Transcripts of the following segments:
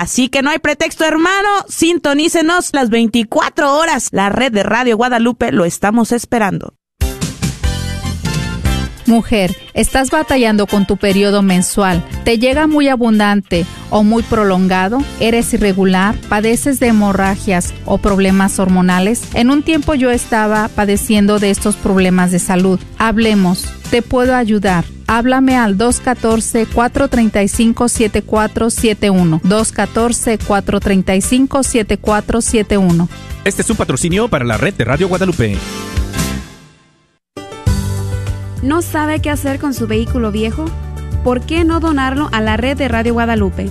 Así que no hay pretexto, hermano. Sintonícenos las 24 horas. La red de Radio Guadalupe lo estamos esperando. Mujer, estás batallando con tu periodo mensual. ¿Te llega muy abundante o muy prolongado? ¿Eres irregular? ¿Padeces de hemorragias o problemas hormonales? En un tiempo yo estaba padeciendo de estos problemas de salud. Hablemos, te puedo ayudar. Háblame al 214-435-7471. 214-435-7471. Este es un patrocinio para la red de Radio Guadalupe. ¿No sabe qué hacer con su vehículo viejo? ¿Por qué no donarlo a la red de Radio Guadalupe?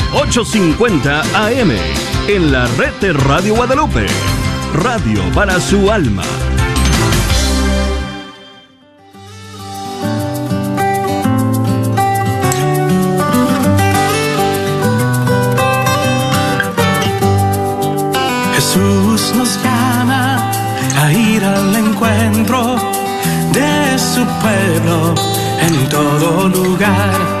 850 AM en la red de Radio Guadalupe. Radio para su alma. Jesús nos llama a ir al encuentro de su pueblo en todo lugar.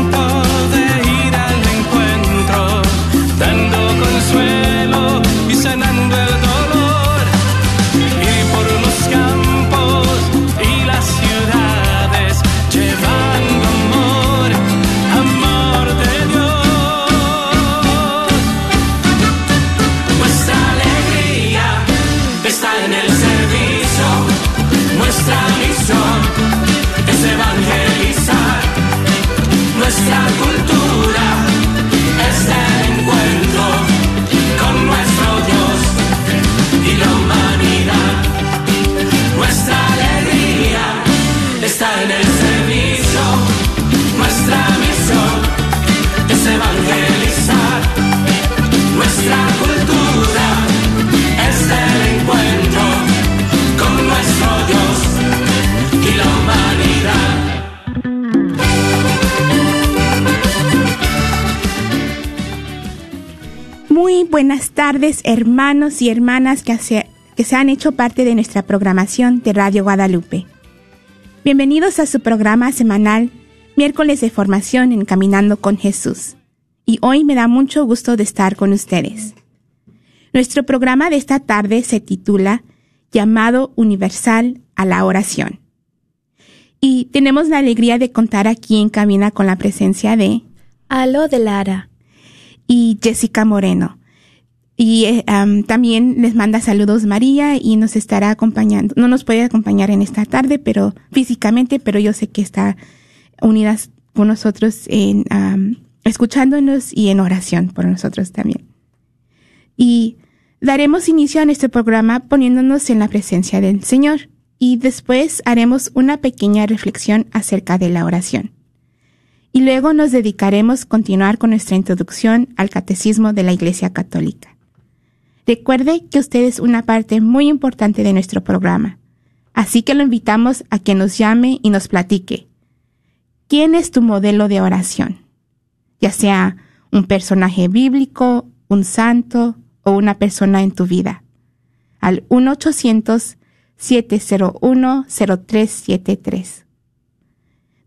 hermanos y hermanas que se, que se han hecho parte de nuestra programación de Radio Guadalupe. Bienvenidos a su programa semanal Miércoles de Formación en Caminando con Jesús. Y hoy me da mucho gusto de estar con ustedes. Nuestro programa de esta tarde se titula Llamado Universal a la Oración. Y tenemos la alegría de contar aquí en cabina con la presencia de Alo de Lara. y Jessica Moreno. Y eh, am, también les manda saludos María y nos estará acompañando. No nos puede acompañar en esta tarde, pero físicamente, pero yo sé que está unidas con nosotros en escuchándonos y en oración por nosotros también. Y daremos inicio a nuestro programa poniéndonos en la presencia del Señor y después haremos una pequeña reflexión acerca de la oración y luego nos dedicaremos a continuar con nuestra introducción al Catecismo de la Iglesia Católica. Recuerde que usted es una parte muy importante de nuestro programa, así que lo invitamos a que nos llame y nos platique. ¿Quién es tu modelo de oración? Ya sea un personaje bíblico, un santo o una persona en tu vida. Al 1-800-701-0373.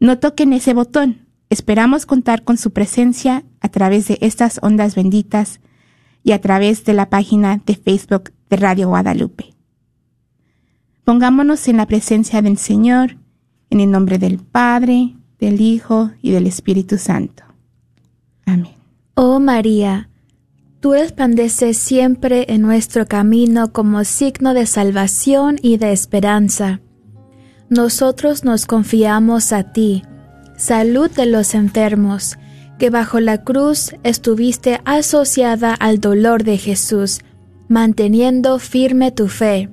No toquen ese botón. Esperamos contar con su presencia a través de estas ondas benditas y a través de la página de Facebook de Radio Guadalupe. Pongámonos en la presencia del Señor, en el nombre del Padre, del Hijo y del Espíritu Santo. Amén. Oh María, tú resplandeces siempre en nuestro camino como signo de salvación y de esperanza. Nosotros nos confiamos a ti, salud de los enfermos, que bajo la cruz estuviste asociada al dolor de Jesús, manteniendo firme tu fe.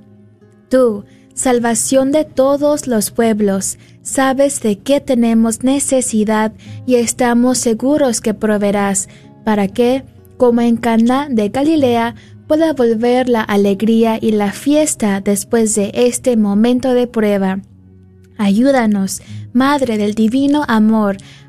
Tú, salvación de todos los pueblos, sabes de qué tenemos necesidad y estamos seguros que proveerás, para que, como en Cana de Galilea, pueda volver la alegría y la fiesta después de este momento de prueba. Ayúdanos, Madre del Divino Amor,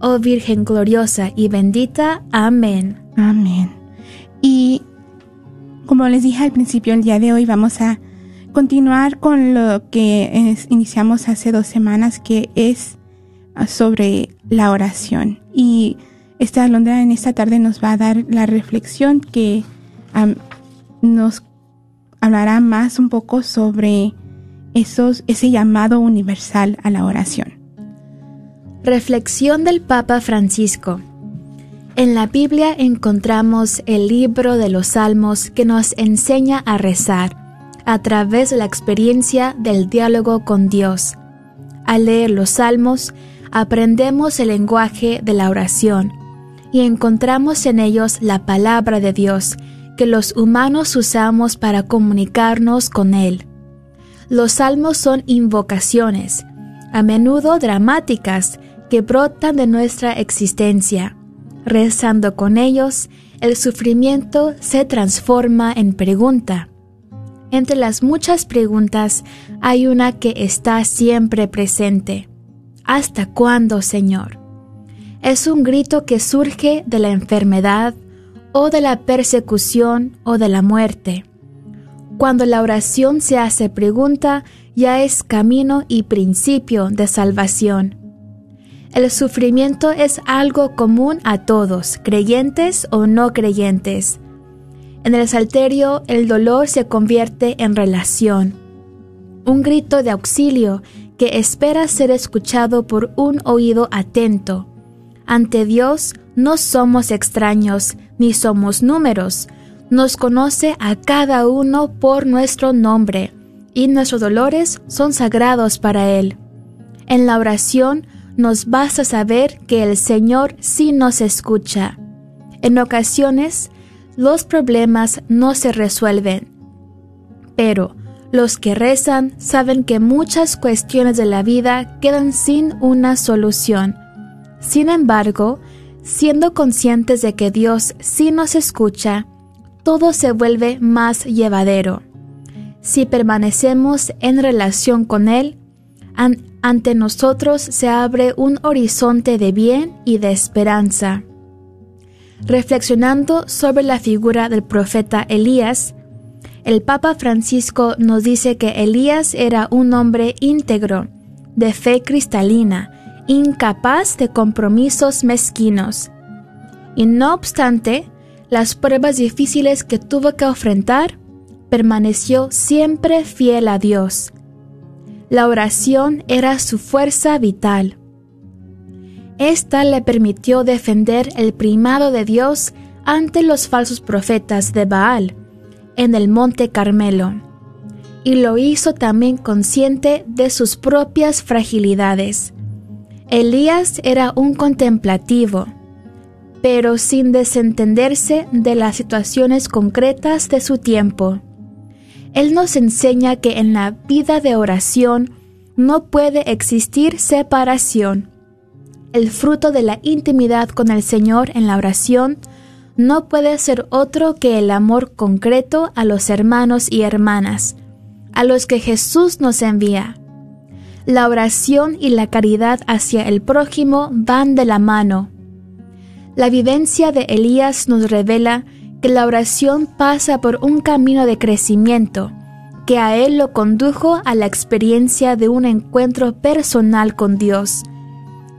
oh Virgen gloriosa y bendita. Amén. Amén. Y como les dije al principio, el día de hoy vamos a continuar con lo que iniciamos hace dos semanas, que es ah, sobre la oración. Y esta Alondra en esta tarde nos va a dar la reflexión que nos hablará más un poco sobre esos, ese llamado universal a la oración. Reflexión del Papa Francisco. En la Biblia encontramos el libro de los Salmos que nos enseña a rezar a través de la experiencia del diálogo con Dios. Al leer los Salmos, aprendemos el lenguaje de la oración y encontramos en ellos la palabra de Dios que los humanos usamos para comunicarnos con Él. Los salmos son invocaciones, a menudo dramáticas, que brotan de nuestra existencia. Rezando con ellos, el sufrimiento se transforma en pregunta. Entre las muchas preguntas hay una que está siempre presente. ¿Hasta cuándo, Señor? Es un grito que surge de la enfermedad o de la persecución o de la muerte. Cuando la oración se hace pregunta, ya es camino y principio de salvación. El sufrimiento es algo común a todos, creyentes o no creyentes. En el salterio el dolor se convierte en relación, un grito de auxilio que espera ser escuchado por un oído atento. Ante Dios no somos extraños ni somos números, nos conoce a cada uno por nuestro nombre y nuestros dolores son sagrados para Él. En la oración nos basta saber que el Señor sí nos escucha. En ocasiones, los problemas no se resuelven, pero los que rezan saben que muchas cuestiones de la vida quedan sin una solución. Sin embargo, siendo conscientes de que Dios sí nos escucha, todo se vuelve más llevadero. Si permanecemos en relación con Él, ante nosotros se abre un horizonte de bien y de esperanza. Reflexionando sobre la figura del profeta Elías, el Papa Francisco nos dice que Elías era un hombre íntegro, de fe cristalina, incapaz de compromisos mezquinos. Y no obstante, las pruebas difíciles que tuvo que enfrentar, permaneció siempre fiel a Dios la oración era su fuerza vital. Esta le permitió defender el primado de Dios ante los falsos profetas de Baal en el monte Carmelo, y lo hizo también consciente de sus propias fragilidades. Elías era un contemplativo, pero sin desentenderse de las situaciones concretas de su tiempo. Él nos enseña que en la vida de oración no puede existir separación. El fruto de la intimidad con el Señor en la oración no puede ser otro que el amor concreto a los hermanos y hermanas, a los que Jesús nos envía. La oración y la caridad hacia el prójimo van de la mano. La vivencia de Elías nos revela que la oración pasa por un camino de crecimiento, que a él lo condujo a la experiencia de un encuentro personal con Dios,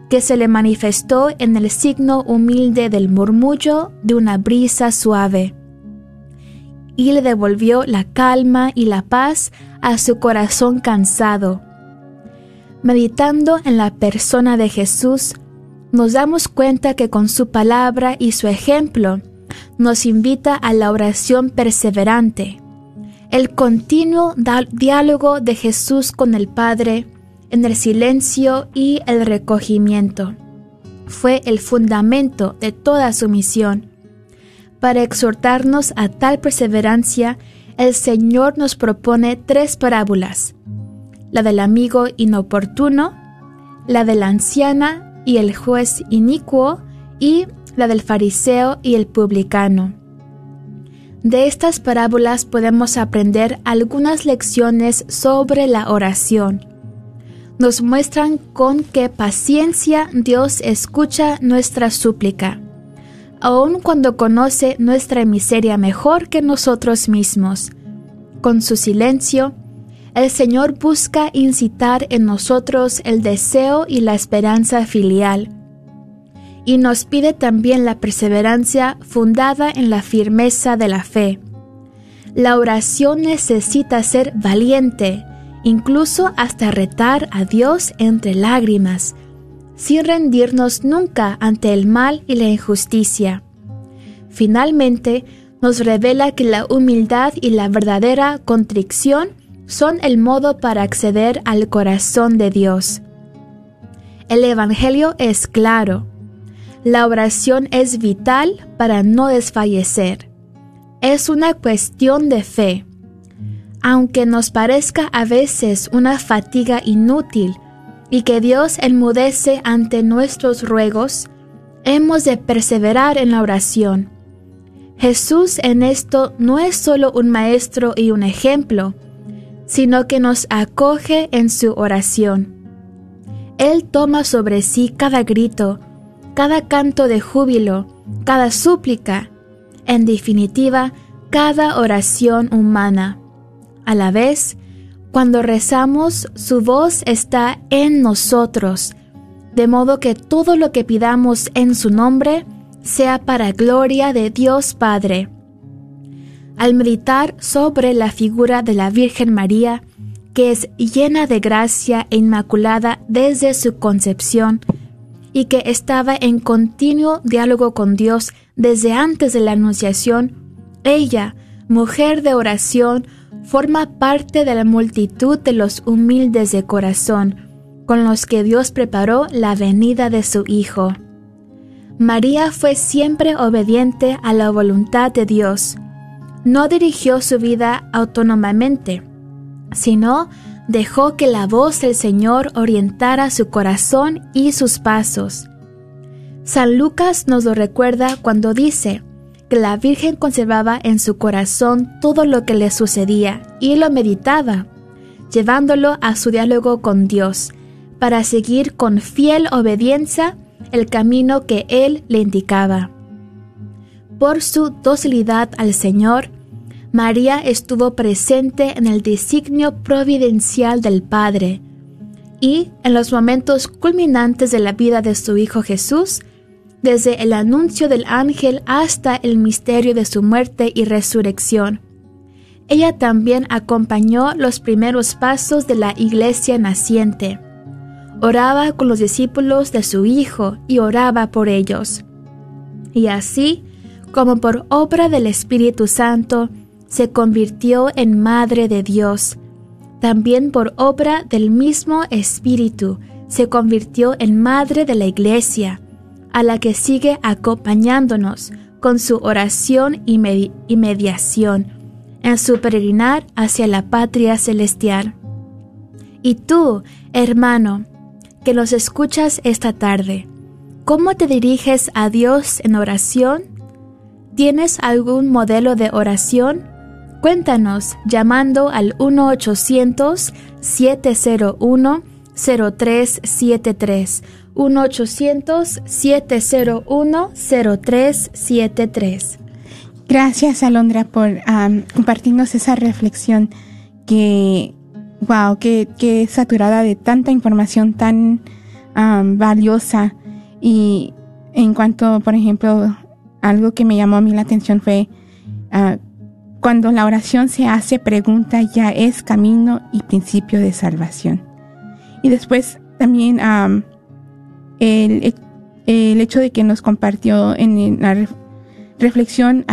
que se le manifestó en el signo humilde del murmullo de una brisa suave. y le devolvió la calma y la paz a su corazón cansado. Meditando en la persona de Jesús, nos damos cuenta que con su palabra y su ejemplo nos invita a la oración perseverante, el continuo diálogo de Jesús con el Padre en el silencio y el recogimiento. Fue el fundamento de toda su misión. Para exhortarnos a tal perseverancia, el Señor nos propone tres parábolas, la del amigo inoportuno, la de la anciana y el juez inicuo y la del fariseo y el publicano. De estas parábolas podemos aprender algunas lecciones sobre la oración. Nos muestran con qué paciencia Dios escucha nuestra súplica, aun cuando conoce nuestra miseria mejor que nosotros mismos. Con su silencio, el Señor busca incitar en nosotros el deseo y la esperanza filial y nos pide también la perseverancia fundada en la firmeza de la fe. La oración necesita ser valiente, incluso hasta retar a Dios entre lágrimas, sin rendirnos nunca ante el mal y la injusticia. Finalmente, nos revela que la humildad y la verdadera contrición son el modo para acceder al corazón de Dios. El Evangelio es claro. La oración es vital para no desfallecer. Es una cuestión de fe. Aunque nos parezca a veces una fatiga inútil y que Dios enmudece ante nuestros ruegos, hemos de perseverar en la oración. Jesús en esto no es solo un maestro y un ejemplo, sino que nos acoge en su oración. Él toma sobre sí cada grito, cada canto de júbilo, cada súplica, en definitiva, cada oración humana. A la vez, cuando rezamos, su voz está en nosotros, de modo que todo lo que pidamos en su nombre sea para gloria de Dios Padre. Al meditar sobre la figura de la Virgen María, que es llena de gracia e inmaculada desde su concepción, y que estaba en continuo diálogo con Dios desde antes de la Anunciación, ella, mujer de oración, forma parte de la multitud de los humildes de corazón, con los que Dios preparó la venida de su Hijo. María fue siempre obediente a la voluntad de Dios. No dirigió su vida autónomamente, sino dejó que la voz del Señor orientara su corazón y sus pasos. San Lucas nos lo recuerda cuando dice que la Virgen conservaba en su corazón todo lo que le sucedía y lo meditaba, llevándolo a su diálogo con Dios, para seguir con fiel obediencia el camino que Él le indicaba. Por su docilidad al Señor, María estuvo presente en el designio providencial del Padre y en los momentos culminantes de la vida de su Hijo Jesús, desde el anuncio del ángel hasta el misterio de su muerte y resurrección. Ella también acompañó los primeros pasos de la iglesia naciente. Oraba con los discípulos de su Hijo y oraba por ellos. Y así, como por obra del Espíritu Santo, se convirtió en Madre de Dios. También por obra del mismo Espíritu se convirtió en Madre de la Iglesia, a la que sigue acompañándonos con su oración y, mediación en su peregrinar hacia la patria celestial. Y tú, hermano, que nos escuchas esta tarde, ¿cómo te diriges a Dios en oración? ¿Tienes algún modelo de oración? Cuéntanos llamando al 1-800-701-0373. 1-800-701-0373. Gracias, Alondra, por compartirnos esa reflexión que, wow, que, que saturada de tanta información tan valiosa. Y en cuanto, por ejemplo, algo que me llamó a mí la atención fue uh, cuando la oración se hace pregunta ya es camino y principio de salvación. Y después también am, el, el hecho de que nos compartió en la ref- reflexión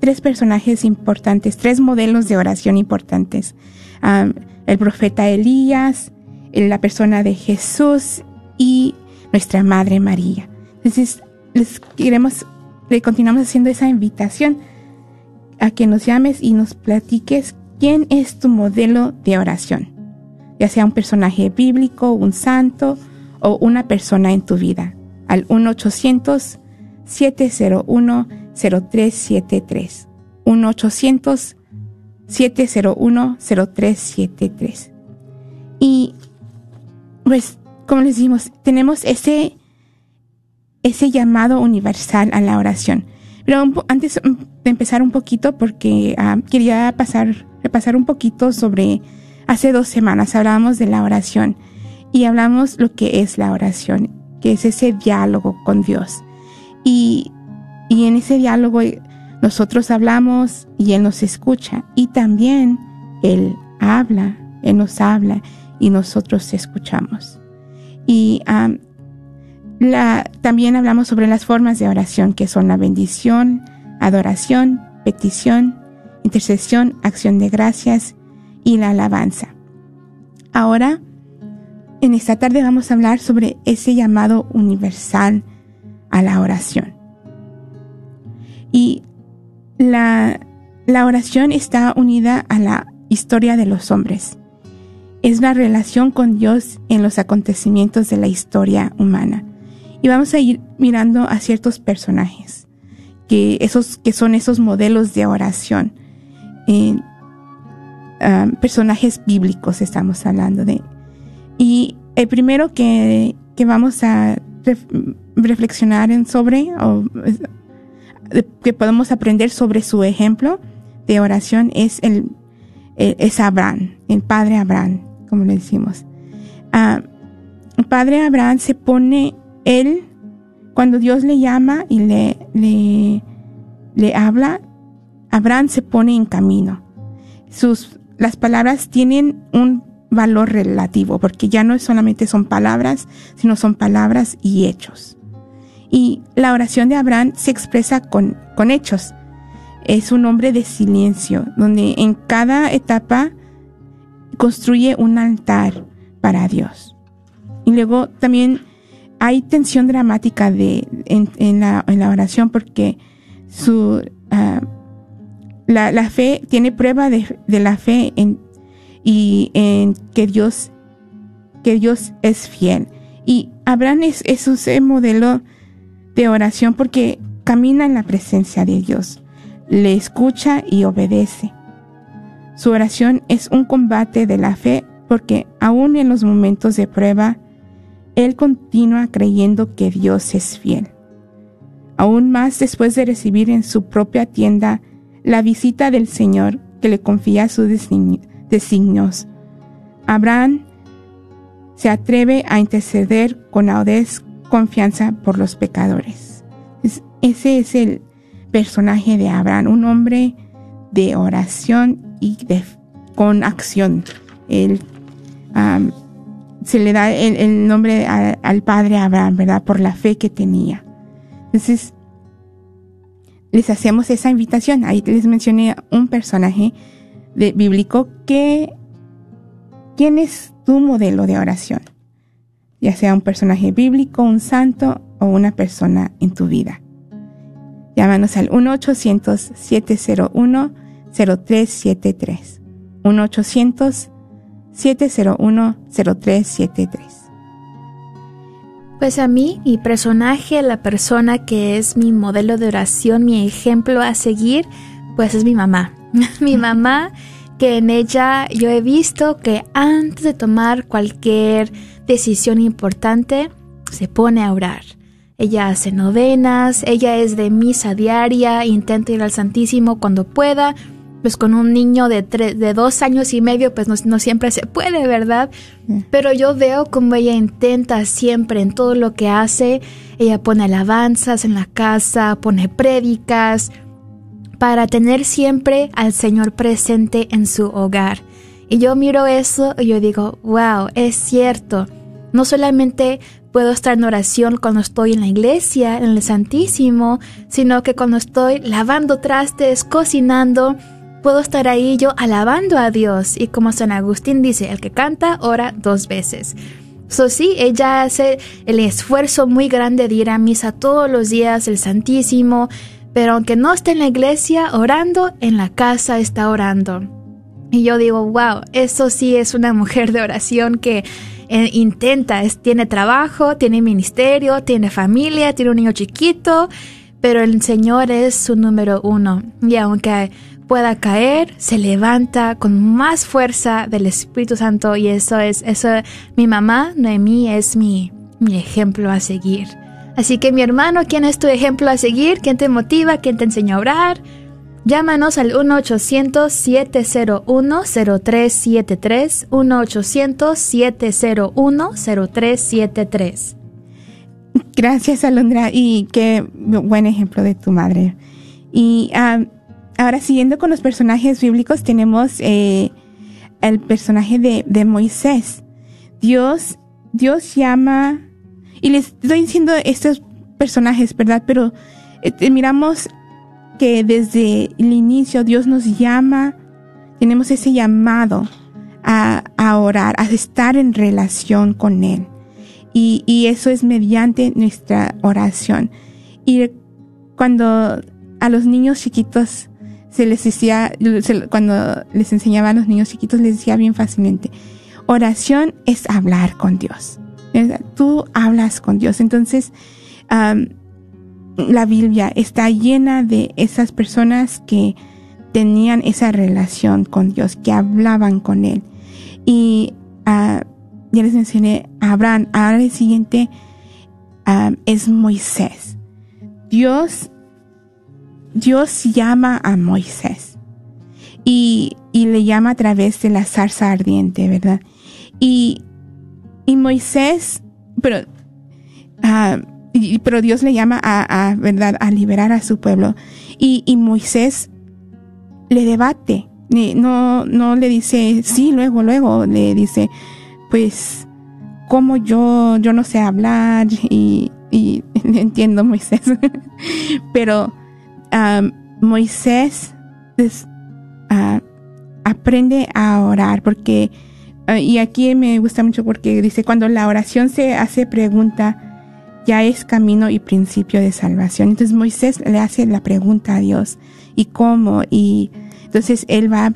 tres personajes importantes, tres modelos de oración importantes. El profeta Elías, la persona de Jesús y nuestra Madre María. Entonces, les queremos, le continuamos haciendo esa invitación a que nos llames y nos platiques quién es tu modelo de oración, ya sea un personaje bíblico, un santo o una persona en tu vida, al 1-800-701-0373. 1-800-701-0373. Y pues, como les dijimos, tenemos ese, ese llamado universal a la oración. Pero antes mm, de empezar un poquito, porque ah, quería pasar, repasar un poquito sobre, hace dos semanas hablábamos de la oración y hablamos lo que es la oración, que es ese diálogo con Dios. Y, y en ese diálogo eh, nosotros hablamos y Él nos escucha y también Él habla, Él nos habla y nosotros escuchamos. Y am, también hablamos sobre las formas de oración que son la bendición, adoración, petición, intercesión, acción de gracias y la alabanza. Ahora, en esta tarde vamos a hablar sobre ese llamado universal a la oración. Y la oración está unida a la historia de los hombres. Es la relación con Dios en los acontecimientos de la historia humana. Y vamos a ir mirando a ciertos personajes, que, esos, que son esos modelos de oración. Eh, ah, personajes bíblicos estamos hablando de. Y el primero que, que vamos a ref- reflexionar sobre, o que podemos aprender sobre su ejemplo de oración es el, el- es Abraham, el padre Abraham, como le decimos. Ah, el padre Abraham se pone él cuando Dios le llama y le, le, habla, Abraham se pone en camino. Sus, las palabras tienen un valor relativo, porque ya no solamente son palabras, sino son palabras y hechos. Y la oración de Abraham se expresa con, con hechos. Es un hombre de silencio, donde en cada etapa construye un altar para Dios. Y luego también hay tensión dramática de, en, la, en la oración porque su, ah, la, la fe tiene prueba de, de la fe en, y en que Dios, que Dios es fiel. Y Abraham es, es ese modelo de oración porque camina en la presencia de Dios, le escucha y obedece. Su oración es un combate de la fe porque aún en los momentos de prueba, él continúa creyendo que Dios es fiel. Aún más después de recibir en su propia tienda la visita del Señor que le confía sus design- designios. Abraham se atreve a interceder con audaz confianza por los pecadores. Es- ese es el personaje de Abraham, un hombre de oración y de, con acción. Él se le da el, el nombre a- al padre Abraham, ¿verdad? Por la fe que tenía. Entonces, les hacemos esa invitación. Ahí les mencioné un personaje de, bíblico que, ¿quién es tu modelo de oración? Ya sea un personaje bíblico, un santo o una persona en tu vida. Llámanos al 1-800-701-0373. 1-800-701-0373. Pues a mí, mi personaje, la persona que es mi modelo de oración, mi ejemplo a seguir, pues es mi mamá. mi mamá, que en ella yo he visto que antes de tomar cualquier decisión importante, se pone a orar. Ella hace novenas, ella es de misa diaria, intenta ir al Santísimo cuando pueda, pues con un niño de, tres, de dos años y medio, pues no, no siempre se puede, ¿verdad? Pero yo veo como ella intenta siempre en todo lo que hace. Ella pone alabanzas en la casa, pone prédicas, para tener siempre al Señor presente en su hogar. Y yo miro eso y yo digo, wow, es cierto. No solamente puedo estar en oración cuando estoy en la iglesia, en el Santísimo, sino que cuando estoy lavando trastes, cocinando, puedo estar ahí yo alabando a Dios. Y como San Agustín dice, el que canta ora dos veces. So sí, ella hace el esfuerzo muy grande de ir a misa todos los días, el Santísimo, pero aunque no esté en la iglesia orando, en la casa está orando. Y yo digo, wow, eso sí es una mujer de oración que eh, intenta, es, tiene trabajo, tiene ministerio, tiene familia, tiene un niño chiquito, pero el Señor es su número uno. Y aunque pueda caer, se levanta con más fuerza del Espíritu Santo y eso es, eso, mi mamá, Noemí, es mi, mi ejemplo a seguir. Así que mi hermano, ¿quién es tu ejemplo a seguir? ¿Quién te motiva? ¿Quién te enseña a orar? Llámanos al 1-800-701-0373, 1-800-701-0373. Gracias, Alondra, y qué buen ejemplo de tu madre. Y ah, ahora, siguiendo con los personajes bíblicos, tenemos eh, el personaje de, Moisés. Dios, Dios llama, y les estoy diciendo estos personajes, ¿verdad? Pero eh, miramos que desde el inicio Dios nos llama, tenemos ese llamado a, orar, a estar en relación con Él. Y, eso es mediante nuestra oración. Y cuando a los niños chiquitos se les decía, cuando les enseñaba a los niños chiquitos, les decía bien fácilmente, oración es hablar con Dios. Tú hablas con Dios. Entonces, la Biblia está llena de esas personas que tenían esa relación con Dios, que hablaban con Él. Y uh, ya les mencioné a Abraham. Ahora el siguiente es Moisés. Dios, Dios llama a Moisés y, y, le llama a través de la zarza ardiente, ¿verdad? Y, y Moisés, pero uh, pero Dios le llama a, ¿verdad? a liberar a su pueblo. Y, y Moisés le debate, no, no le dice sí, luego, luego, le dice, pues, como yo, yo no sé hablar y, y entiendo Moisés, pero um, Moisés uh, aprende a orar porque, uh, y aquí me gusta mucho porque dice, cuando la oración se hace pregunta, ya es camino y principio de salvación. Entonces Moisés le hace la pregunta a Dios, ¿y cómo? Y entonces él va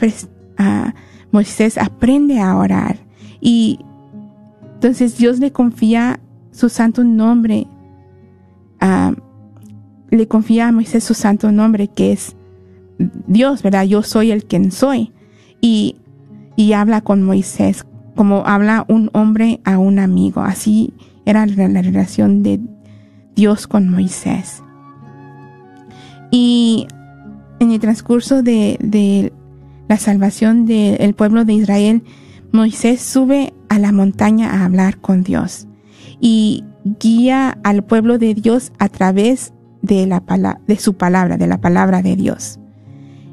a, Moisés aprende a orar y entonces Dios le confía su santo nombre, le confía a Moisés su santo nombre que es Dios, ¿verdad? Yo soy el quien soy. Y, y habla con Moisés como habla un hombre a un amigo. Así era la relación de Dios con Moisés. Y en el transcurso de, la salvación del pueblo de Israel, Moisés sube a la montaña a hablar con Dios y guía al pueblo de Dios a través de, la, de su palabra, de la palabra de Dios.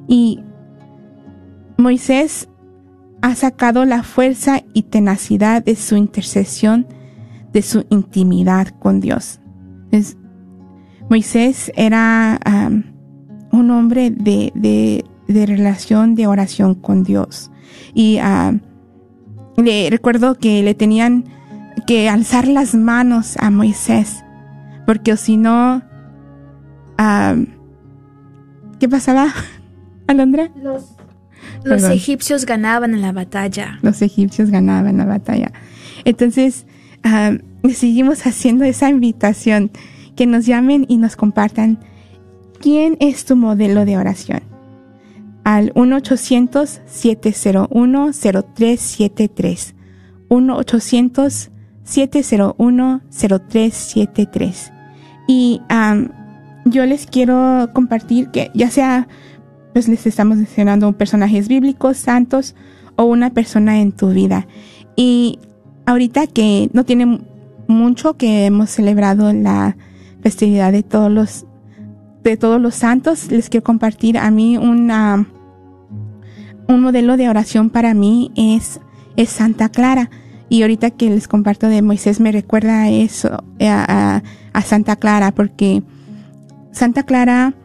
Y Moisés ha sacado la fuerza y tenacidad de su intercesión de su intimidad con Dios. Moisés era un hombre de, de, relación, de oración con Dios. Y le recuerdo que le tenían que alzar las manos a Moisés, porque si no, ¿qué pasaba, Alondra? Los, los egipcios ganaban en la batalla. Los egipcios ganaban en la batalla. Entonces, seguimos haciendo esa invitación, que nos llamen y nos compartan quién es tu modelo de oración. Al 1-800-701-0373. 1-800-701-0373. Y yo les quiero compartir que ya sea, pues les estamos mencionando personajes bíblicos, santos o una persona en tu vida. Y ahorita que no tiene mucho que hemos celebrado la festividad de todos los de todos los santos, les quiero compartir a mí una, un modelo de oración para mí es, es Santa Clara. Y ahorita que les comparto de Moisés me recuerda eso, a, a Santa Clara, porque Santa Clara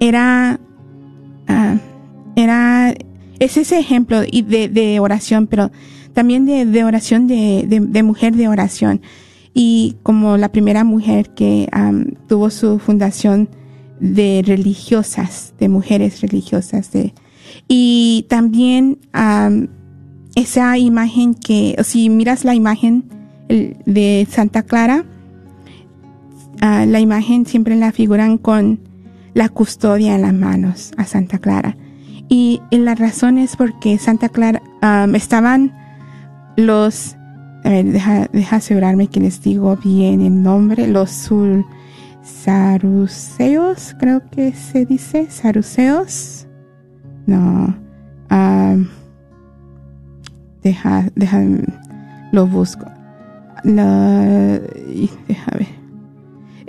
era, ah, era, es ese ejemplo de, oración, pero también de, oración de, de, mujer de oración. Y como la primera mujer que tuvo su fundación de religiosas, de mujeres religiosas. De, y también esa imagen que, si miras la imagen de Santa Clara, la imagen siempre la figuran con la custodia en las manos a Santa Clara. Y, la razón es porque Santa Clara estaban los, a ver, deja, deja asegurarme que les digo bien el nombre, los sul, saruceos, creo que se dice, saruceos. No, deja, deja, lo busco. La, deja ver.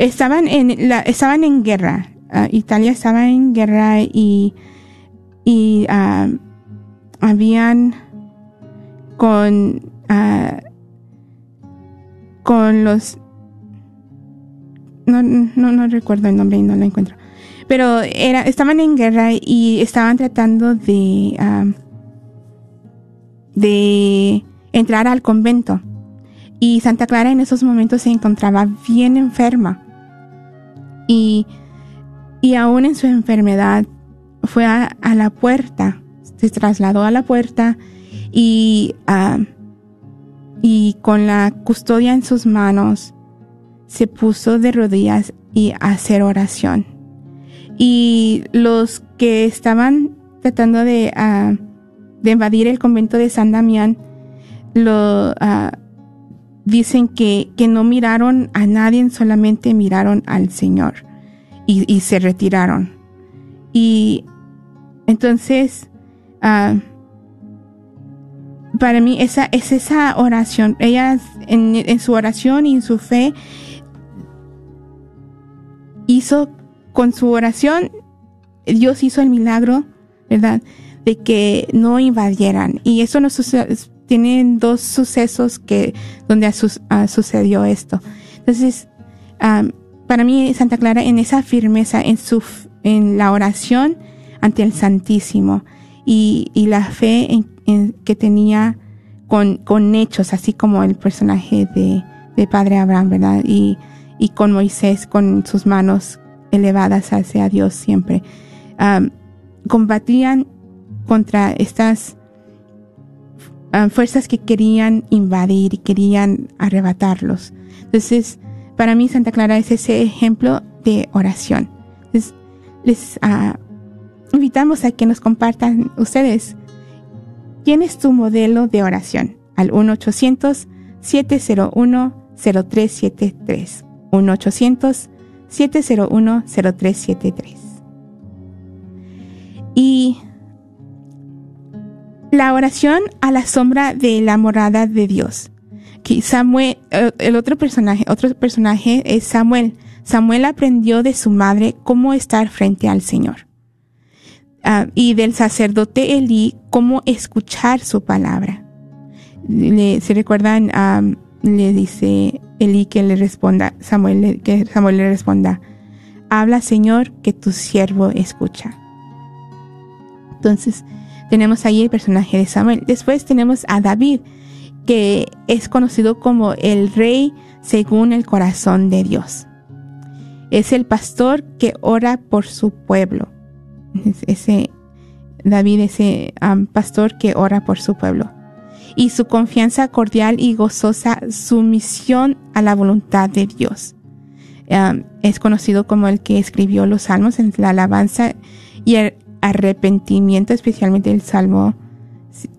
Estaban en, la, estaban en guerra. Ah, Italia estaba en guerra y, y ah, habían con, uh, con los... No, no, no recuerdo el nombre y no lo encuentro. Pero era, estaban en guerra y estaban tratando de, uh, de entrar al convento. Y Santa Clara en esos momentos se encontraba bien enferma. Y, y aún en su enfermedad fue a, la puerta, se trasladó a la puerta y, ah, y con la custodia en sus manos se puso de rodillas y a hacer oración. Y los que estaban tratando de, ah, de invadir el convento de San Damián, lo, ah, dicen que, que no miraron a nadie, solamente miraron al Señor y, y se retiraron. Y entonces, para mí esa es esa oración. Ella en, su oración y en su fe hizo con su oración, Dios hizo el milagro, ¿verdad? De que no invadieran. Y eso no sucede, tienen dos sucesos que, donde sucedió esto. Entonces, para mí Santa Clara en esa firmeza, en su, en la oración ante el Santísimo y, y la fe en que tenía con, con, hechos, así como el personaje de, de Padre Abraham, ¿verdad? Y, y, con Moisés, con sus manos elevadas hacia Dios siempre. combatían contra estas fuerzas que querían invadir y querían arrebatarlos. Entonces, para mí Santa Clara es ese ejemplo de oración. Entonces, les uh, invitamos a que nos compartan ustedes ¿Quién es tu modelo de oración? Al 1-800-701-0373. 1-800-701-0373. Y la oración a la sombra de la morada de Dios. Samuel, eh, el otro personaje, otro personaje es Samuel. Samuel aprendió de su madre cómo estar frente al Señor. Ah, y del sacerdote Elí cómo escuchar su palabra. ¿Se recuerdan? le dice Elí que le responda, Samuel, que Samuel le responda, habla Señor que tu siervo escucha. Entonces, tenemos ahí el personaje de Samuel. Después tenemos a David, que es conocido como el rey según el corazón de Dios. Es el pastor que ora por su pueblo ese David, ese pastor que ora por su pueblo. Y su confianza cordial y gozosa sumisión a la voluntad de Dios. es conocido como el que escribió los salmos en la alabanza y el arrepentimiento, especialmente el salmo.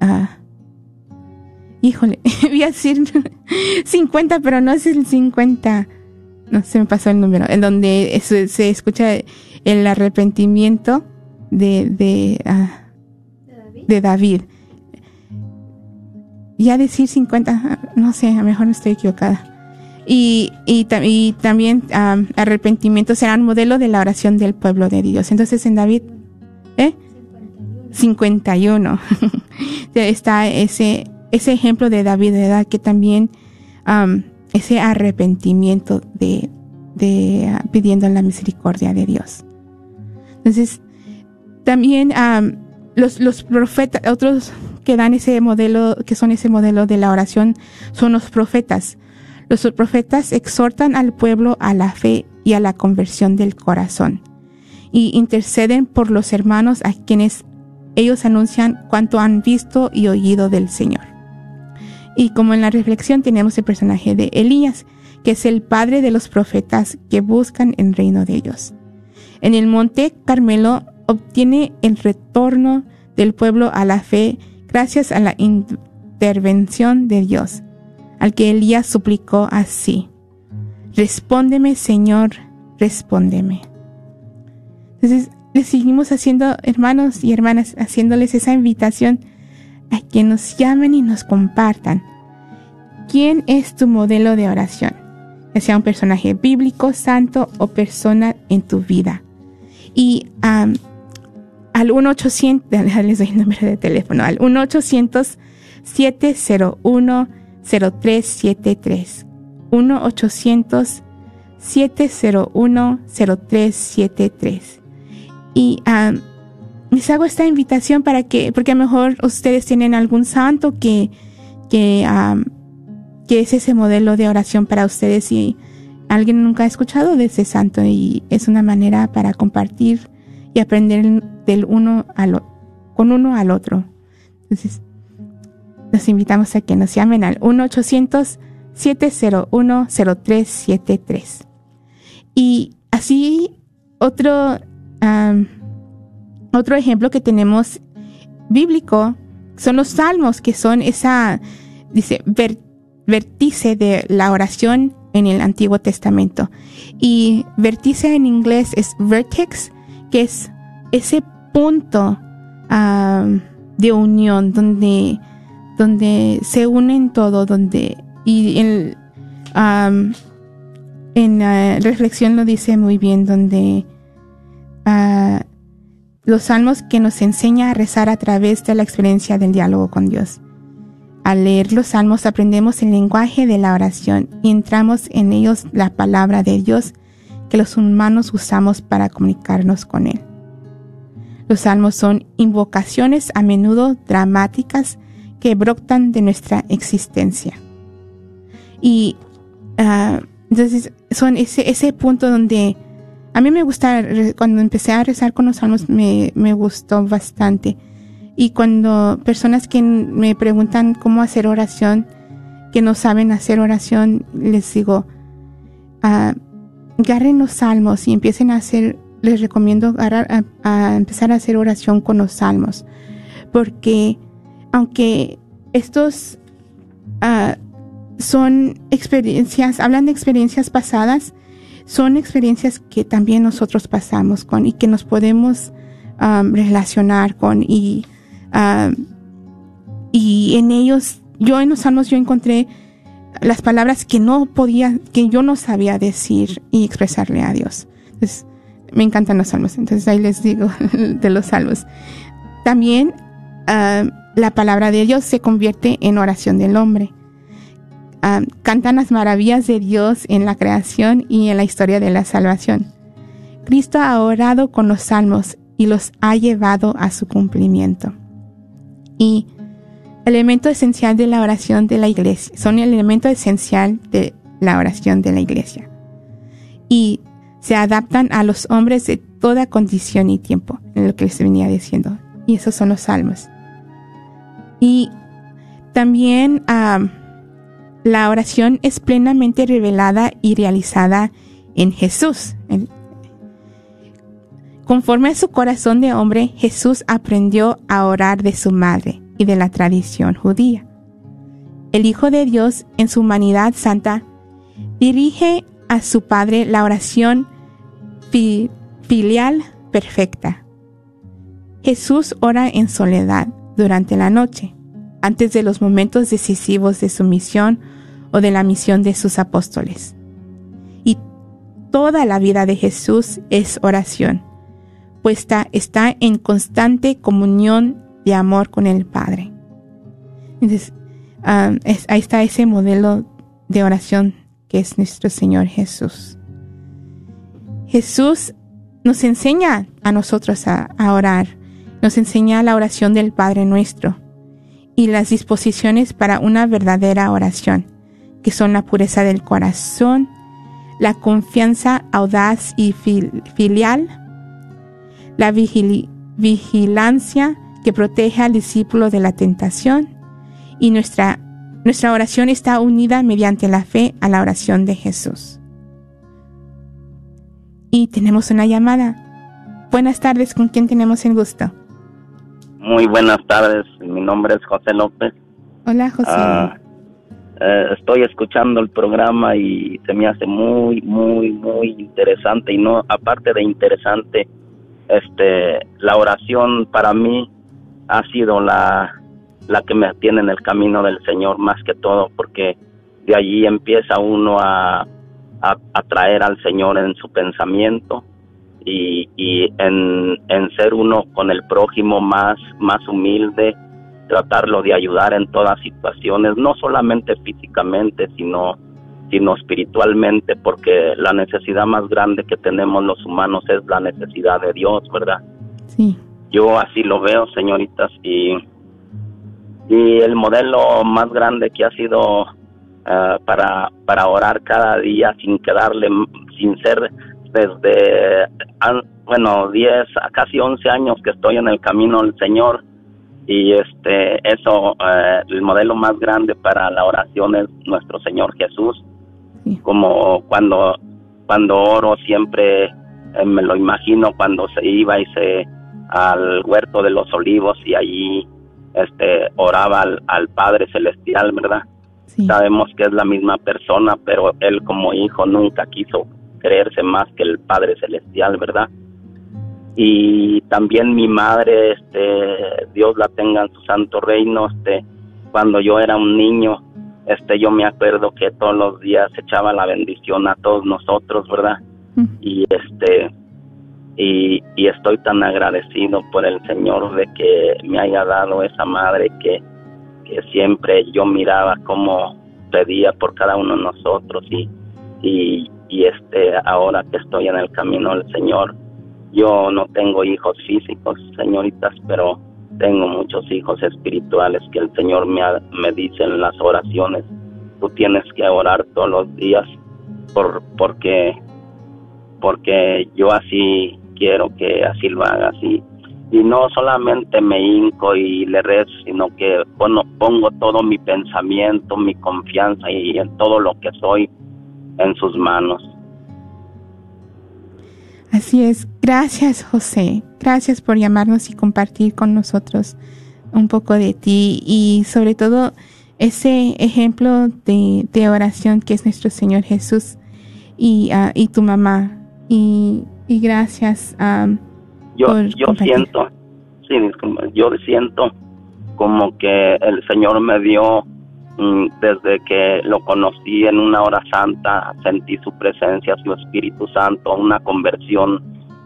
Ah, híjole, voy a decir 50, pero no es el 50. No se me pasó el número. En donde se escucha el arrepentimiento de, de, ah, ¿De, David? Ya decir 50, no sé, a lo mejor estoy equivocada. Y, y, ta- y también am, arrepentimiento será un modelo de la oración del pueblo de Dios. Entonces en David. 51. Está ese, ese ejemplo de David, ¿verdad? Que también am, ese arrepentimiento de, ah, pidiendo la misericordia de Dios. Entonces, también am, los, los profetas, otros que dan ese modelo, que son ese modelo de la oración, son los profetas. Los profetas exhortan al pueblo a la fe y a la conversión del corazón y interceden por los hermanos a quienes ellos anuncian cuanto han visto y oído del Señor. Y como en la reflexión tenemos el personaje de Elías, que es el padre de los profetas que buscan el reino de Dios. En el monte Carmelo obtiene el retorno del pueblo a la fe gracias a la intervención de Dios, al que Elías suplicó así, Respóndeme Señor, respóndeme. Entonces, le seguimos haciendo, hermanos y hermanas, haciéndoles esa invitación a que nos llamen y nos compartan. ¿Quién es tu modelo de oración? Ya sea un personaje bíblico, santo o persona en tu vida. Y am, al 1-800, les doy el número de teléfono, al 1-800-701-0373. 1-800-701-0373. Y am, les hago esta invitación para que, porque a lo mejor ustedes tienen algún santo que, am, que es ese modelo de oración para ustedes y alguien nunca ha escuchado de ese santo y es una manera para compartir y aprender del uno al con uno al otro. Entonces, los invitamos a que nos llamen al 1-800-701-0373. Y así, otro, otro ejemplo que tenemos bíblico son los salmos, que son esa, dice, vértice de la oración en el Antiguo Testamento. Y vértice en inglés es vertex, que es ese punto de unión donde, donde se unen todo, donde, y am, en la reflexión lo dice muy bien, donde ah, los salmos que nos enseña a rezar a través de la experiencia del diálogo con Dios. Al leer los salmos aprendemos el lenguaje de la oración y entramos en ellos la palabra de Dios que los humanos usamos para comunicarnos con Él. Los salmos son invocaciones a menudo dramáticas que brotan de nuestra existencia. Y ah, entonces son ese, ese punto donde a mí me gusta, cuando empecé a rezar con los salmos me, me gustó bastante. Y cuando personas que me preguntan cómo hacer oración, que no saben hacer oración, les digo, ah, agarren los salmos y empiecen a hacer, les recomiendo agarrar- a, a empezar a hacer oración con los salmos. Porque aunque estos ah, son experiencias, hablan de experiencias pasadas, son experiencias que también nosotros pasamos con y que nos podemos um, relacionar con y, um, y en ellos, yo en los salmos yo encontré las palabras que no podía, que yo no sabía decir y expresarle a Dios. Entonces, me encantan los salmos, entonces ahí les digo de los salmos. También um, la palabra de Dios se convierte en oración del hombre. Ah, cantan las maravillas de Dios en la creación y en la historia de la salvación. Cristo ha orado con los salmos y los ha llevado a su cumplimiento. Y elemento esencial de la oración de la iglesia, son el elemento esencial de la oración de la iglesia. Y se adaptan a los hombres de toda condición y tiempo, en lo que les venía diciendo. Y esos son los salmos. Y también ah, la oración es plenamente revelada y realizada en Jesús. Conforme a su corazón de hombre, Jesús aprendió a orar de su madre y de la tradición judía. El Hijo de Dios, en su humanidad santa, dirige a su Padre la oración fi- filial perfecta. Jesús ora en soledad durante la noche, antes de los momentos decisivos de su misión o de la misión de sus apóstoles. Y toda la vida de Jesús es oración, pues está, en constante comunión de amor con el Padre. Ah, es- ahí está ese modelo de oración que es nuestro Señor Jesús. Jesús nos enseña a nosotros a orar, nos enseña la oración del Padre nuestro y las disposiciones para una verdadera oración, que son la pureza del corazón, la confianza audaz y fil- filial, la vigilancia que protege al discípulo de la tentación y nuestra, nuestra oración está unida mediante la fe a la oración de Jesús. Y tenemos una llamada. Buenas tardes, ¿con quién tenemos el gusto? Muy buenas tardes, nombre es José López. Hola, José. Ah, eh, estoy escuchando el programa y se me hace muy, muy, muy interesante y no, aparte de interesante, este, la oración para mí ha sido la, la que me tiene en el camino del Señor más que todo, porque de allí empieza uno a, a, a traer al Señor en su pensamiento y, y en, en ser uno con el prójimo más, más humilde, tratarlo de ayudar en todas situaciones, no solamente físicamente, sino, sino espiritualmente, porque la necesidad más grande que tenemos los humanos es la necesidad de Dios, ¿verdad? Sí. Yo así lo veo, señoritas, y, y el modelo más grande que ha sido eh, para, para orar cada día sin quedarle, sin ser desde, bueno, 10 a casi 11 años que estoy en el camino del Señor y este eso eh, el modelo más grande para la oración es nuestro Señor Jesús. Como cuando cuando oro siempre eh, me lo imagino cuando se iba y se al huerto de los olivos y allí este oraba al, al Padre celestial verdad sabemos que es la misma persona pero él como hijo nunca quiso creerse más que el Padre celestial verdad y también mi madre, este, Dios la tenga en su santo reino, este, cuando yo era un niño, este, yo me acuerdo que todos los días echaba la bendición a todos nosotros, ¿verdad? Y este, y, y estoy tan agradecido por el Señor de que me haya dado esa madre que, que siempre yo miraba cómo pedía por cada uno de nosotros y, y, y este, ahora que estoy en el camino del Señor, yo no tengo hijos físicos, señoritas, pero tengo muchos hijos espirituales que el Señor me, ha- me dice en las oraciones. Tú tienes que orar todos los días por, porque, porque yo así quiero que así lo hagas. Y, no solamente me hinco y le rezo, sino que pongo, pongo todo mi pensamiento, mi confianza y en todo lo que soy en sus manos. Así es. Gracias, José. Gracias por llamarnos y compartir con nosotros un poco de ti y sobre todo ese ejemplo de, de oración que es nuestro Señor Jesús y, ah, y tu mamá. Y, y gracias. am, yo, por yo compartir. siento, sí, yo siento como que el Señor me dio desde que lo conocí en una hora santa, sentí su presencia, su Espíritu Santo, una conversión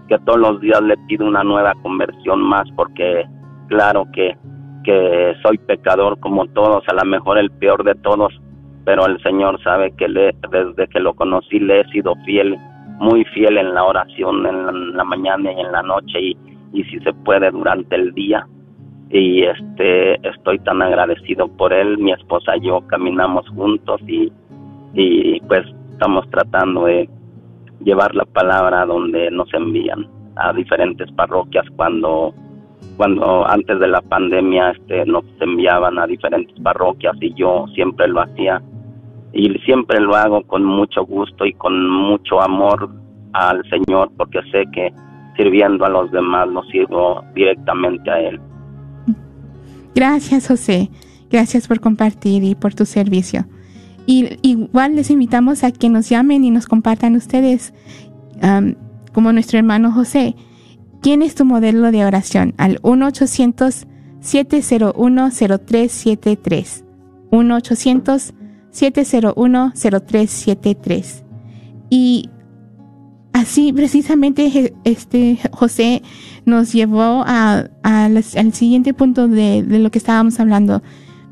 que todos los días le pido una nueva conversión más porque claro que, que soy pecador como todos, a lo mejor el peor de todos, pero el Señor sabe que le, desde que lo conocí le he sido fiel, muy fiel en la oración en la, en la mañana y en la noche y, y si se puede durante el día y este estoy tan agradecido por él mi esposa y yo caminamos juntos y y pues estamos tratando de llevar la palabra donde nos envían a diferentes parroquias cuando cuando antes de la pandemia este nos enviaban a diferentes parroquias y yo siempre lo hacía y siempre lo hago con mucho gusto y con mucho amor al Señor porque sé que sirviendo a los demás lo sirvo directamente a él. Gracias, José. Gracias por compartir y por tu servicio. Y igual les invitamos a que nos llamen y nos compartan ustedes, am, como nuestro hermano José, quién es tu modelo de oración al 1-800-701-0373. 701-0373. Y así precisamente este José nos llevó al siguiente punto de, lo que estábamos hablando,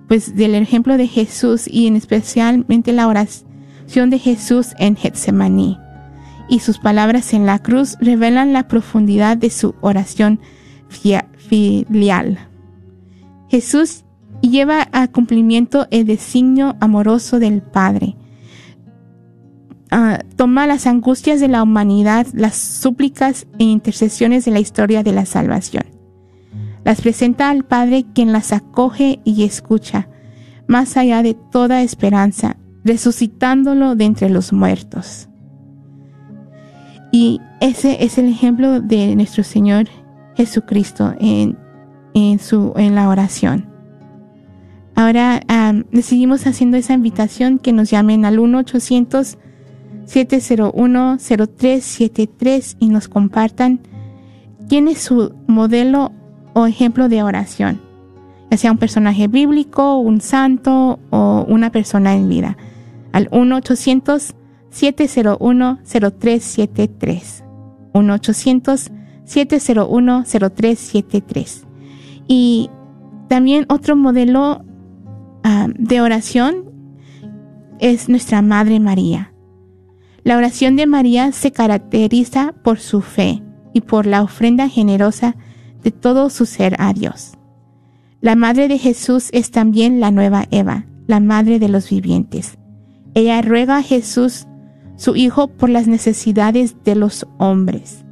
pues del ejemplo de Jesús y en especialmente la oración de Jesús en Getsemaní. Y sus palabras en la cruz revelan la profundidad de su oración filial. Jesús lleva a cumplimiento el designio amoroso del Padre. Ah, toma las angustias de la humanidad, las súplicas e intercesiones de la historia de la salvación. Las presenta al Padre quien las acoge y escucha, más allá de toda esperanza, resucitándolo de entre los muertos. Y ese es el ejemplo de nuestro Señor Jesucristo en, en, su, en la oración. Ahora le seguimos haciendo esa invitación que nos llamen al 1-800-701-0373 y nos compartan quién es su modelo o ejemplo de oración, ya sea un personaje bíblico, un santo o una persona en vida. Al 1-800-701-0373. 1-800-701-0373. Y también otro modelo ah, de oración es nuestra Madre María. La oración de María se caracteriza por su fe y por la ofrenda generosa de todo su ser a Dios. La Madre de Jesús es también la nueva Eva, la Madre de los vivientes. Ella ruega a Jesús, su Hijo, por las necesidades de los hombres.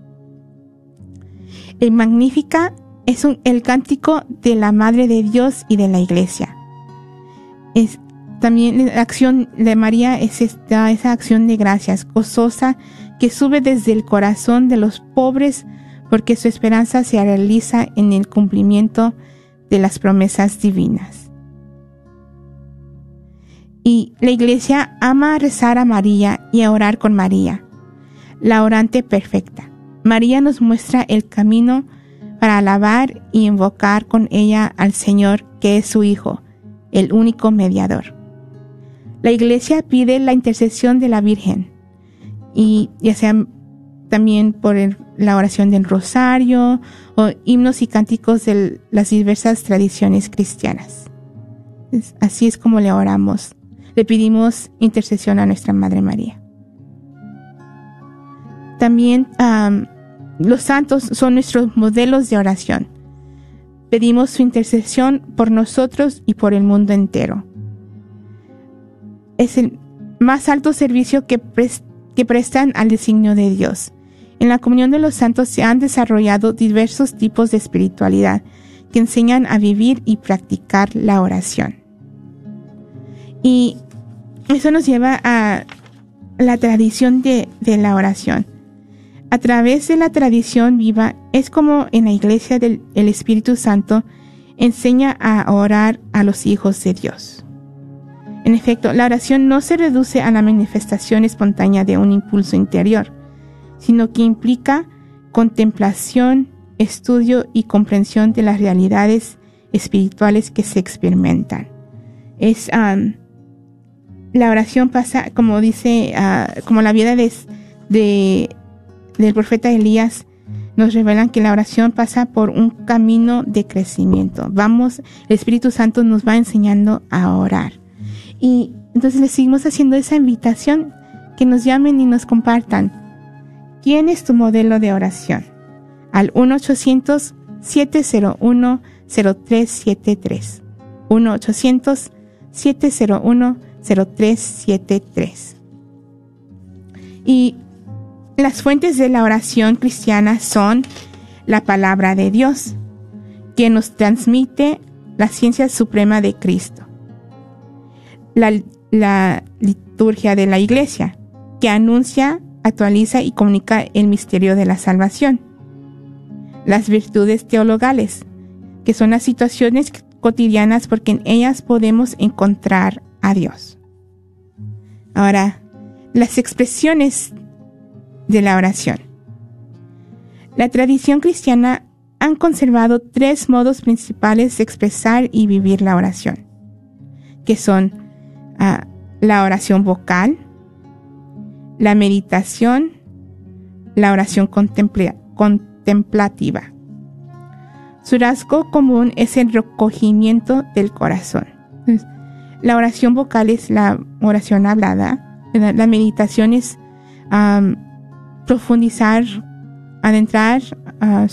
El Magnífica es un- el cántico de la Madre de Dios y de la Iglesia. Es también la acción de María es esta, esa acción de gracias gozosa que sube desde el corazón de los pobres porque su esperanza se realiza en el cumplimiento de las promesas divinas. Y la iglesia ama rezar a María y a orar con María, la orante perfecta. María nos muestra el camino para alabar y invocar con ella al Señor, que es su Hijo, el único mediador. La iglesia pide la intercesión de la Virgen, y ya sea también por la oración del rosario o himnos y cánticos de las diversas tradiciones cristianas. Así es como le oramos. Le pedimos intercesión a nuestra Madre María. También am, los santos son nuestros modelos de oración. Pedimos su intercesión por nosotros y por el mundo entero. Es el más alto servicio que, pres- que prestan al designio de Dios. En la comunión de los santos se han desarrollado diversos tipos de espiritualidad que enseñan a vivir y practicar la oración. Y eso nos lleva a la tradición de, de la oración. A través de la tradición viva es como en la iglesia del el Espíritu Santo enseña a orar a los hijos de Dios. En efecto, la oración no se reduce a la manifestación espontánea de un impulso interior, sino que implica contemplación, estudio y comprensión de las realidades espirituales que se experimentan. Es am, la oración pasa, como dice, ah, como la vida de, de- del profeta Elías nos revelan que la oración pasa por un camino de crecimiento. Vamos, el Espíritu Santo nos va enseñando a orar. Y entonces le seguimos haciendo esa invitación que nos llamen y nos compartan. ¿Quién es tu modelo de oración? Al 1-800-701-0373. 1-800-701-0373. Y las fuentes de la oración cristiana son la palabra de Dios, que nos transmite la ciencia suprema de Cristo. La, liturgia de la iglesia, que anuncia, actualiza y comunica el misterio de la salvación. Las virtudes teologales, que son las situaciones cotidianas porque en ellas podemos encontrar a Dios. Ahora, las expresiones de la oración. La tradición cristiana han conservado tres modos principales de expresar y vivir la oración, que son la oración vocal, la meditación, la oración contempla- contemplativa. Su rasgo común es el recogimiento del corazón. La oración vocal es la oración hablada. La, meditación es profundizar, adentrar, ah,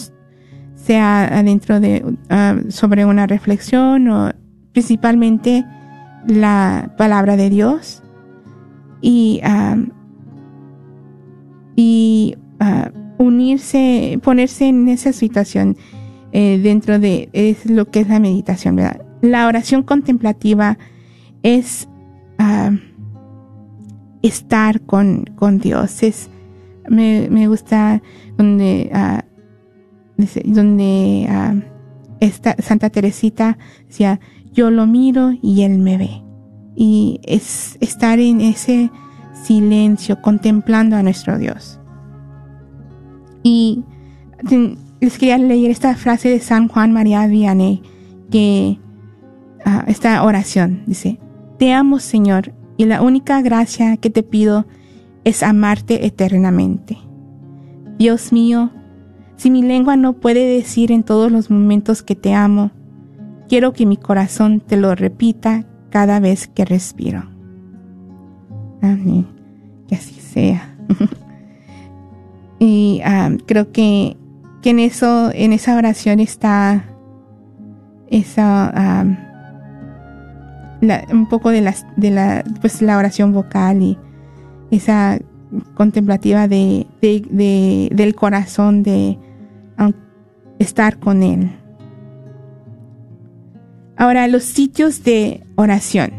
sea adentro de ah, sobre una reflexión o principalmente la palabra de Dios y am, y ah, unirse, ponerse en esa situación eh, dentro de es lo que es la meditación, ¿verdad? La oración contemplativa es ah, estar con, con Dios. Es, me, me gusta donde, ah, dice- donde ah, esta Santa Teresita decía, yo lo miro y él me ve. Y es estar en ese silencio, contemplando a nuestro Dios. Y ten- les quería leer esta frase de San Juan María Vianney, que ah, esta oración dice, Te amo Señor, y la única gracia que te pido es amarte eternamente. Dios mío, si mi lengua no puede decir en todos los momentos que te amo, quiero que mi corazón te lo repita cada vez que respiro. Amén. Que así sea. y creo que, que en eso, en esa oración está esa un poco de las de la pues la oración vocal y esa contemplativa de, de- de- del corazón de estar con él. Ahora, los sitios de oración.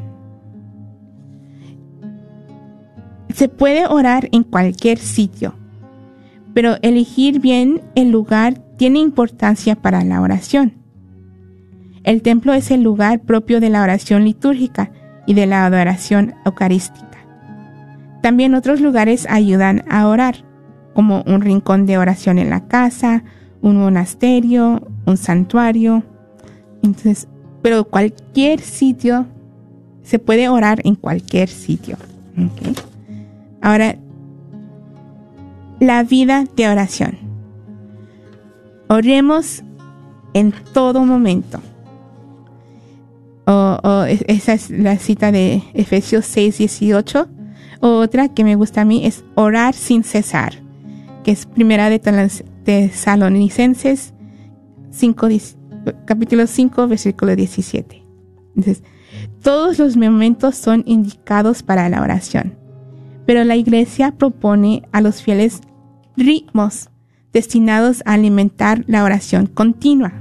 Se puede orar en cualquier sitio, pero elegir bien el lugar tiene importancia para la oración. El templo es el lugar propio de la oración litúrgica y de la adoración eucarística. También otros lugares ayudan a orar, como un rincón de oración en la casa, un monasterio, un santuario. Entonces, pero cualquier sitio se puede orar en cualquier sitio. ¿ok? Ahora, la vida de oración. Oremos en todo momento. O, o es- esa es la cita de Efesios 6, 18. O otra que me gusta a mí es orar sin cesar, que es primera de Tesalonicenses 5, diez- capítulo 5, versículo 17. Entonces, todos los momentos son indicados para la oración, pero la iglesia propone a los fieles ritmos destinados a alimentar la oración continua,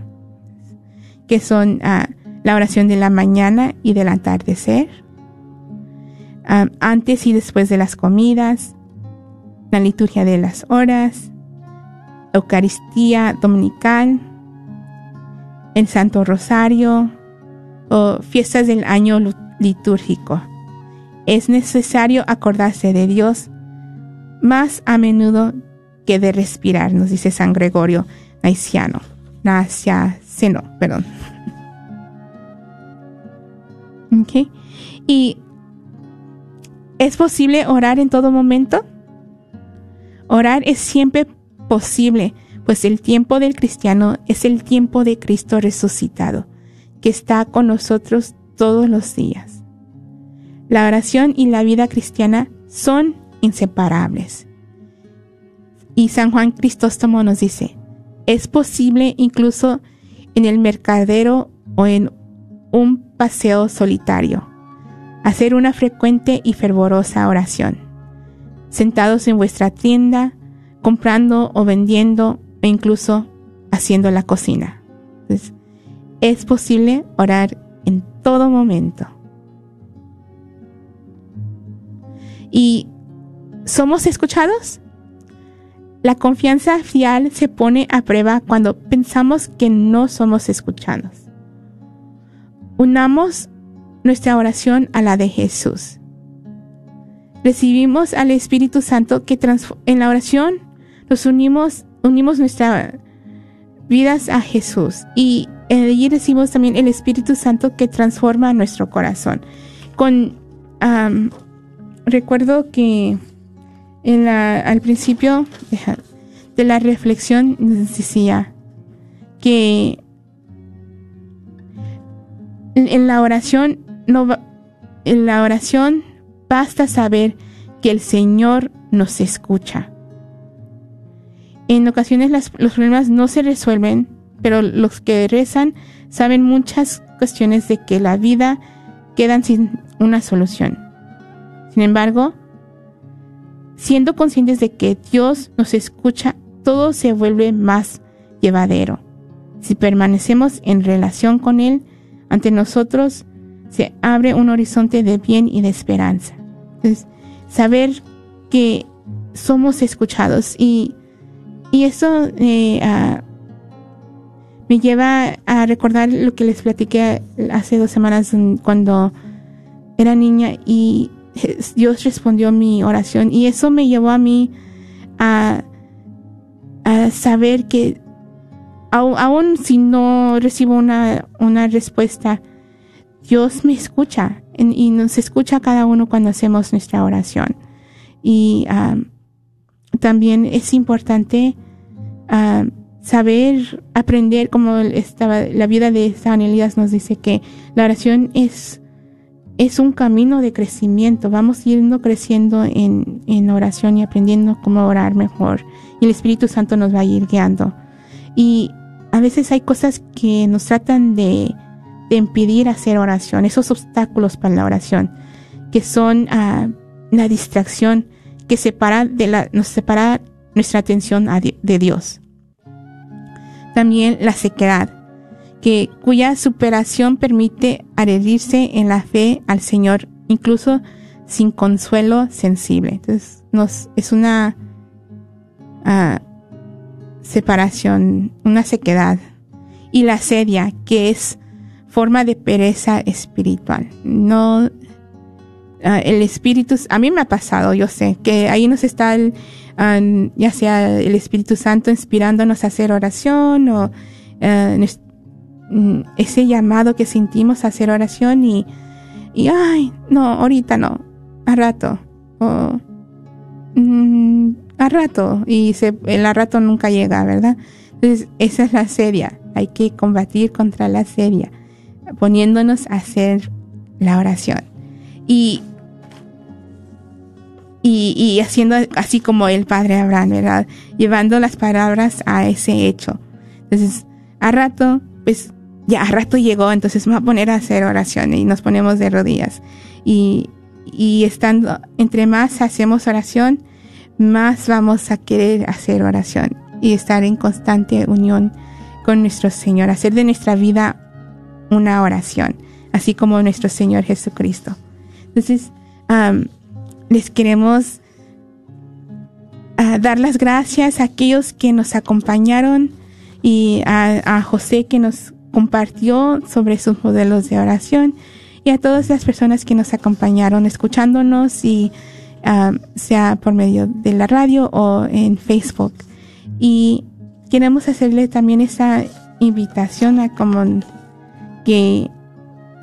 que son ah, la oración de la mañana y del atardecer, ah, antes y después de las comidas, la liturgia de las horas, Eucaristía dominical, el Santo Rosario o fiestas del año litúrgico. Es necesario acordarse de Dios más a menudo que de respirar, nos dice San Gregorio Naciano. Perdón. Ok. ¿Y es posible orar en todo momento? Orar es siempre posible, pues el tiempo del cristiano es el tiempo de Cristo resucitado, que está con nosotros todos los días. La oración y la vida cristiana son inseparables. Y San Juan Cristóstomo nos dice, es posible incluso en el mercadero o en un paseo solitario, hacer una frecuente y fervorosa oración, sentados en vuestra tienda, comprando o vendiendo o incluso haciendo la cocina. Es posible orar en todo momento. ¿Y somos escuchados? La confianza fiel se pone a prueba cuando pensamos que no somos escuchados. Unamos nuestra oración a la de Jesús. Recibimos al Espíritu Santo que en la oración nos unimos, unimos nuestras vidas a Jesús y allí recibimos también el Espíritu Santo que transforma nuestro corazón. Con recuerdo que en la, al principio de la reflexión nos decía que en, en la oración no en la oración basta saber que el Señor nos escucha. En ocasiones los problemas no se resuelven, pero los que rezan saben muchas cuestiones de que la vida quedan sin una solución. Sin embargo, siendo conscientes de que Dios nos escucha, todo se vuelve más llevadero. Si permanecemos en relación con Él, ante nosotros se abre un horizonte de bien y de esperanza. Saber que somos escuchados y, y eso eh, me lleva a recordar lo que les platiqué hace dos semanas cuando era niña y Dios respondió mi oración y eso me llevó a mí a, saber que aun si no recibo una, una respuesta, Dios me escucha y nos escucha cada uno cuando hacemos nuestra oración. Y am, también es importante am, saber aprender, como estaba, la vida de San Elías nos dice que la oración es, es un camino de crecimiento. Vamos yendo creciendo en, en oración y aprendiendo cómo orar mejor. Y el Espíritu Santo nos va a ir guiando. Y a veces hay cosas que nos tratan de, de impedir hacer oración, esos obstáculos para la oración, que son ah, la distracción que separa de la, nos separa nuestra atención de Dios. También la sequedad, que, cuya superación permite adherirse en la fe al Señor, incluso sin consuelo sensible. Entonces, nos, es una ah, separación, una sequedad. Y la sedia, que es forma de pereza espiritual. No, ah, el espíritu, a mí me ha pasado, yo sé, que ahí nos está el, ya sea el Espíritu Santo inspirándonos a hacer oración o nos- mm, ese llamado que sentimos a hacer oración y, y ay, no, ahorita no, a rato, o mm, a rato, y se, el a rato nunca llega, ¿verdad? Entonces, esa es la seria, hay que combatir contra la seria, poniéndonos a hacer la oración. Y y, y haciendo así como el padre Abraham, ¿verdad? Llevando las palabras a ese hecho. Entonces, a rato, pues ya a rato llegó, entonces voy a poner a hacer oración y nos ponemos de rodillas. Y, y estando, entre más hacemos oración, más vamos a querer hacer oración y estar en constante unión con nuestro Señor, hacer de nuestra vida una oración, así como nuestro Señor Jesucristo. Entonces, am, les queremos ah, dar las gracias a aquellos que nos acompañaron y a, José que nos compartió sobre sus modelos de oración y a todas las personas que nos acompañaron escuchándonos y ah, sea por medio de la radio o en Facebook. Y queremos hacerle también esa invitación a como que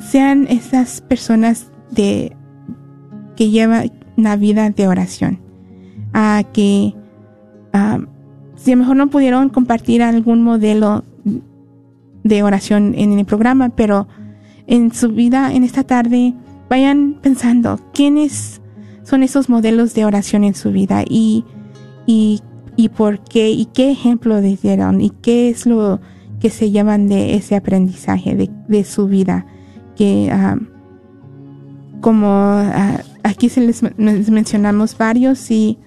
sean esas personas de que llevan una vida de oración, a que ah, si a lo mejor no pudieron compartir algún modelo de oración en el programa, pero en su vida en esta tarde vayan pensando quiénes son esos modelos de oración en su vida y, y, y por qué y qué ejemplo dieron y qué es lo que se llevan de ese aprendizaje de, de su vida que ah, como ah, aquí se les, mencionamos varios y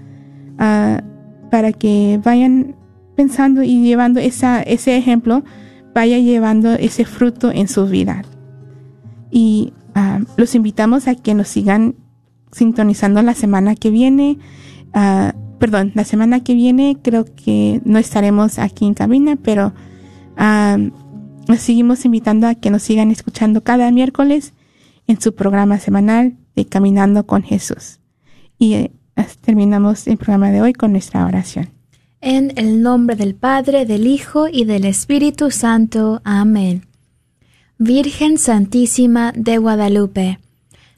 ah, para que vayan pensando y llevando esa, ese ejemplo, vaya llevando ese fruto en su vida. Y ah, los invitamos a que nos sigan sintonizando la semana que viene. Ah, perdón, la semana que viene creo que no estaremos aquí en cabina, pero nos seguimos invitando a que nos sigan escuchando cada miércoles en su programa semanal de Caminando con Jesús. Y eh, terminamos el programa de hoy con nuestra oración. En el nombre del Padre, del Hijo y del Espíritu Santo. Amén. Virgen Santísima de Guadalupe,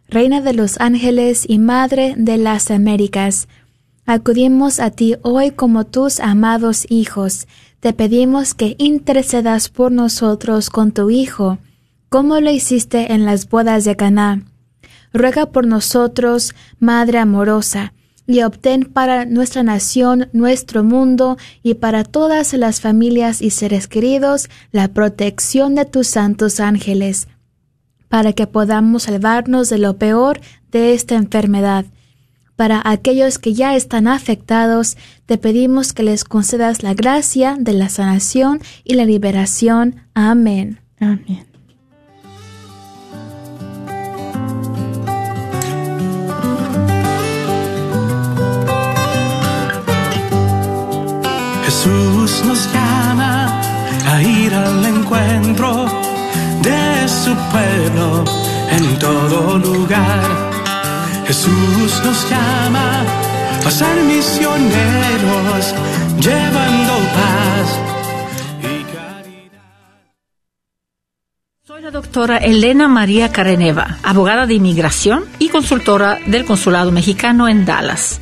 Reina de los ángeles y Madre de las Américas. Acudimos a ti hoy como tus amados hijos. Te pedimos que intercedas por nosotros con tu Hijo, como lo hiciste en las bodas de Caná. Ruega por nosotros, Madre amorosa, y obtén para nuestra nación, nuestro mundo y para todas las familias y seres queridos la protección de tus santos ángeles, para que podamos salvarnos de lo peor de esta enfermedad. Para aquellos que ya están afectados, te pedimos que les concedas la gracia de la sanación y la liberación. Amén. Amén. Jesús nos llama a ir al encuentro de su pueblo en todo lugar. Jesús nos llama a ser misioneros llevando paz y caridad. Soy la doctora Elena María Careneva, abogada de inmigración y consultora del Consulado Mexicano en Dallas.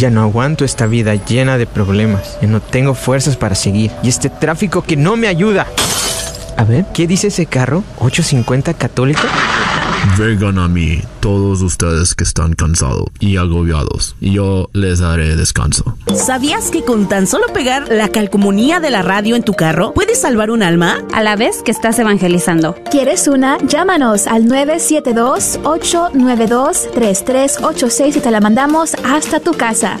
Ya no aguanto esta vida llena de problemas. Ya no tengo fuerzas para seguir. Y este tráfico que no me ayuda. A ver, ¿qué dice ese carro? ¿850 católico? Vengan a mí, todos ustedes que están cansados y agobiados, y yo les daré descanso. ¿Sabías que con tan solo pegar la calcomunía de la radio en tu carro puedes salvar un alma? A la vez que estás evangelizando. ¿Quieres una? Llámanos al 972-892-3386 y te la mandamos hasta tu casa.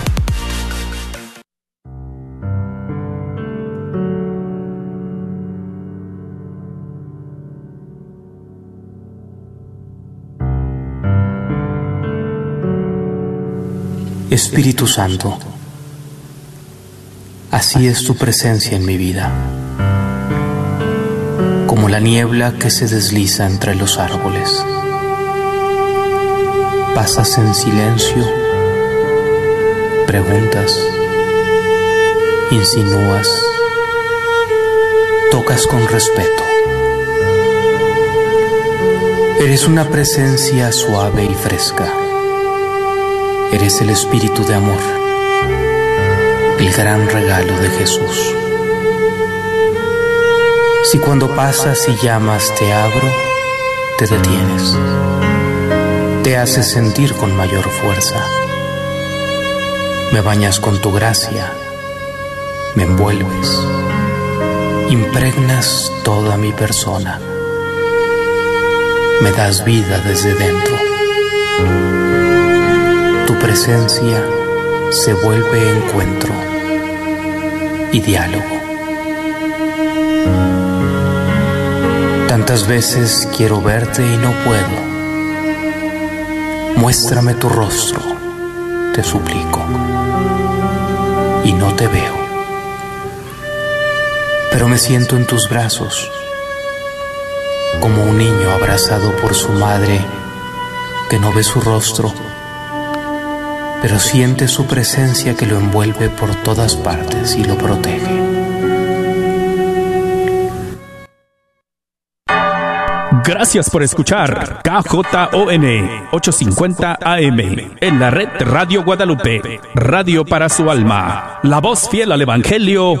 Espíritu Santo, así es tu presencia en mi vida, como la niebla que se desliza entre los árboles. Pasas en silencio, preguntas, insinúas, tocas con respeto. Eres una presencia suave y fresca. Eres el espíritu de amor, el gran regalo de Jesús. Si cuando pasas y llamas te abro, te detienes, te haces sentir con mayor fuerza. Me bañas con tu gracia, me envuelves, impregnas toda mi persona, me das vida desde dentro presencia se vuelve encuentro y diálogo. Tantas veces quiero verte y no puedo. Muéstrame tu rostro, te suplico, y no te veo. Pero me siento en tus brazos, como un niño abrazado por su madre que no ve su rostro pero siente su presencia que lo envuelve por todas partes y lo protege. Gracias por escuchar KJON 850 AM en la red Radio Guadalupe, radio para su alma, la voz fiel al Evangelio